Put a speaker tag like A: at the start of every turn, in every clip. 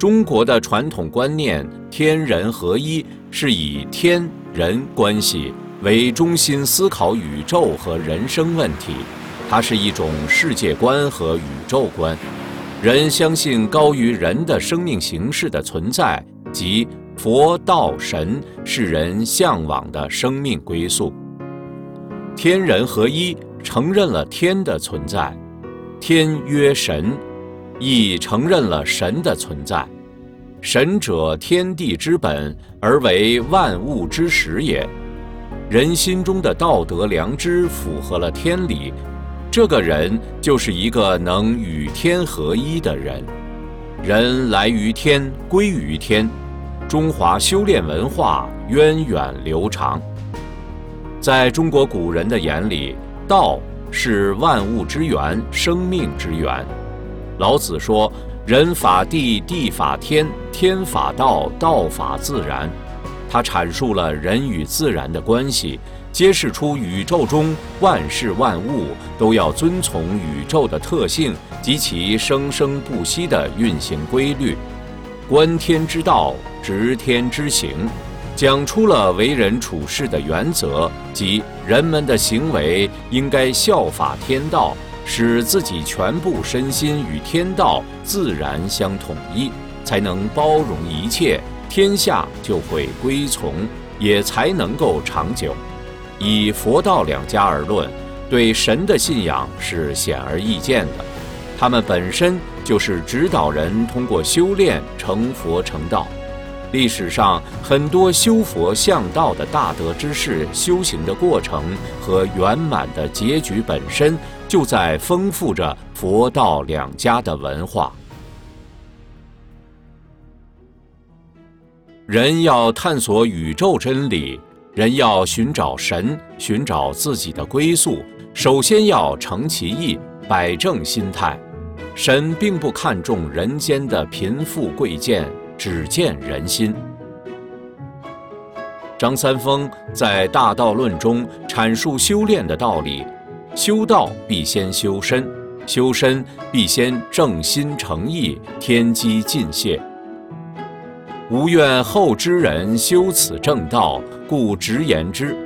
A: 中国的传统观念“天人合一”是以天人关系为中心思考宇宙和人生问题，它是一种世界观和宇宙观。人相信高于人的生命形式的存在，即佛道神是人向往的生命归宿。天人合一承认了天的存在，天曰神。亦承认了神的存在，神者天地之本，而为万物之始也。人心中的道德良知符合了天理，这个人就是一个能与天合一的人。人来于天，归于天。中华修炼文化源远流长。在中国古人的眼里，道是万物之源，生命之源。老子说：“人法地，地法天，天法道，道法自然。”他阐述了人与自然的关系，揭示出宇宙中万事万物都要遵从宇宙的特性及其生生不息的运行规律。观天之道，执天之行，讲出了为人处事的原则，即人们的行为应该效法天道。使自己全部身心与天道自然相统一，才能包容一切，天下就会归从，也才能够长久。以佛道两家而论，对神的信仰是显而易见的，他们本身就是指导人通过修炼成佛成道。历史上很多修佛向道的大德之士，修行的过程和圆满的结局本身。就在丰富着佛道两家的文化。人要探索宇宙真理，人要寻找神，寻找自己的归宿，首先要诚其意，摆正心态。神并不看重人间的贫富贵贱，只见人心。张三丰在《大道论》中阐述修炼的道理。修道必先修身，修身必先正心诚意，天机尽泄。吾愿后之人修此正道，故直言之。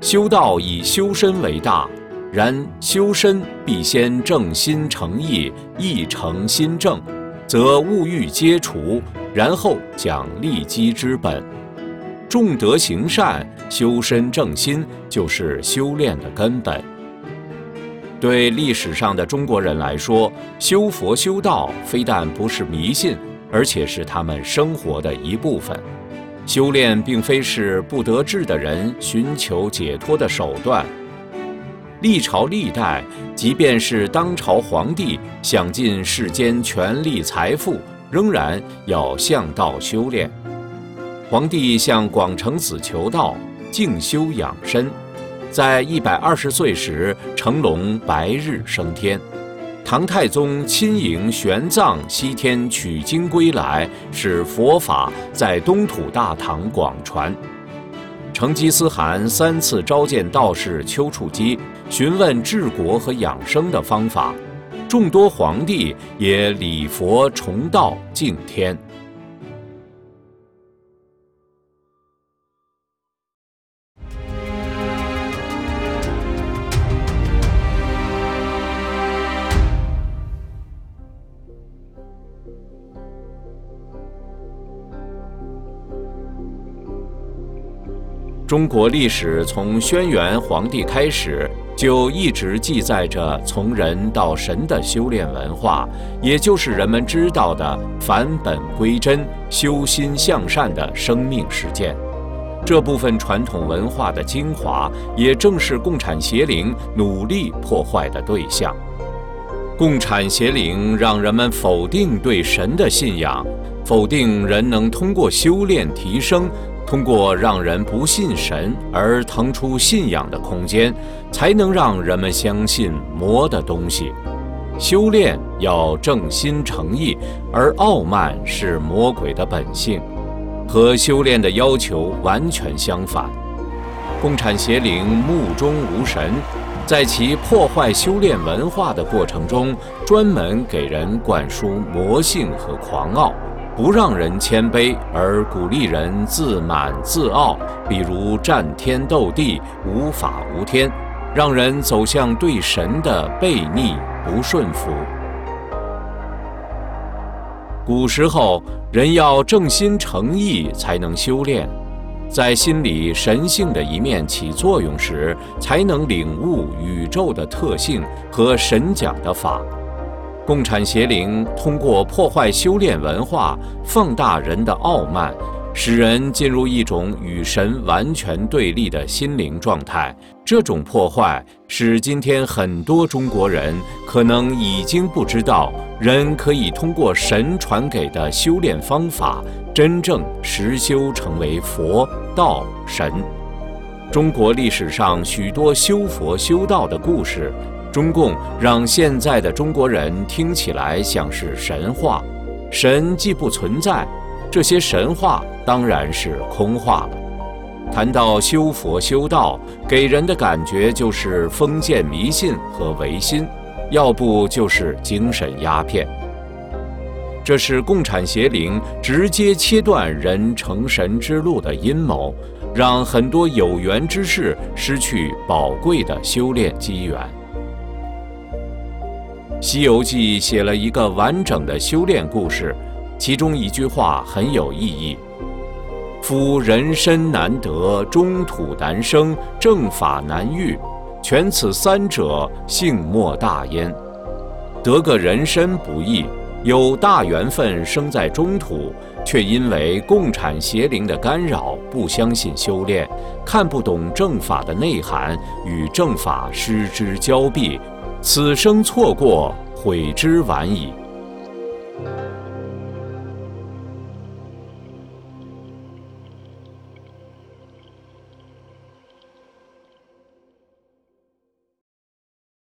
A: 修道以修身为大，然修身必先正心诚意，意诚心正，则物欲皆除，然后讲利基之本。重德行善，修身正心，就是修炼的根本。对历史上的中国人来说，修佛修道非但不是迷信，而且是他们生活的一部分。修炼并非是不得志的人寻求解脱的手段。历朝历代，即便是当朝皇帝享尽世间权力财富，仍然要向道修炼。皇帝向广成子求道，静修养身。在一百二十岁时，成龙白日升天。唐太宗亲迎玄奘西天取经归来，使佛法在东土大唐广传。成吉思汗三次召见道士丘处机，询问治国和养生的方法。众多皇帝也礼佛崇道敬天。中国历史从轩辕皇帝开始，就一直记载着从人到神的修炼文化，也就是人们知道的返本归真、修心向善的生命实践。这部分传统文化的精华，也正是共产邪灵努力破坏的对象。共产邪灵让人们否定对神的信仰，否定人能通过修炼提升。通过让人不信神而腾出信仰的空间，才能让人们相信魔的东西。修炼要正心诚意，而傲慢是魔鬼的本性，和修炼的要求完全相反。共产邪灵目中无神，在其破坏修炼文化的过程中，专门给人灌输魔性和狂傲。不让人谦卑，而鼓励人自满自傲，比如战天斗地、无法无天，让人走向对神的背逆不顺服。古时候，人要正心诚意才能修炼，在心里神性的一面起作用时，才能领悟宇宙的特性和神讲的法。共产邪灵通过破坏修炼文化，放大人的傲慢，使人进入一种与神完全对立的心灵状态。这种破坏使今天很多中国人可能已经不知道，人可以通过神传给的修炼方法，真正实修成为佛道神。中国历史上许多修佛修道的故事。中共让现在的中国人听起来像是神话，神既不存在，这些神话当然是空话了。谈到修佛修道，给人的感觉就是封建迷信和唯心，要不就是精神鸦片。这是共产邪灵直接切断人成神之路的阴谋，让很多有缘之士失去宝贵的修炼机缘。《西游记》写了一个完整的修炼故事，其中一句话很有意义：“夫人身难得，中土难生，正法难遇，全此三者，幸莫大焉。得个人身不易，有大缘分生在中土，却因为共产邪灵的干扰，不相信修炼，看不懂正法的内涵，与正法失之交臂。”此生错过，悔之晚矣。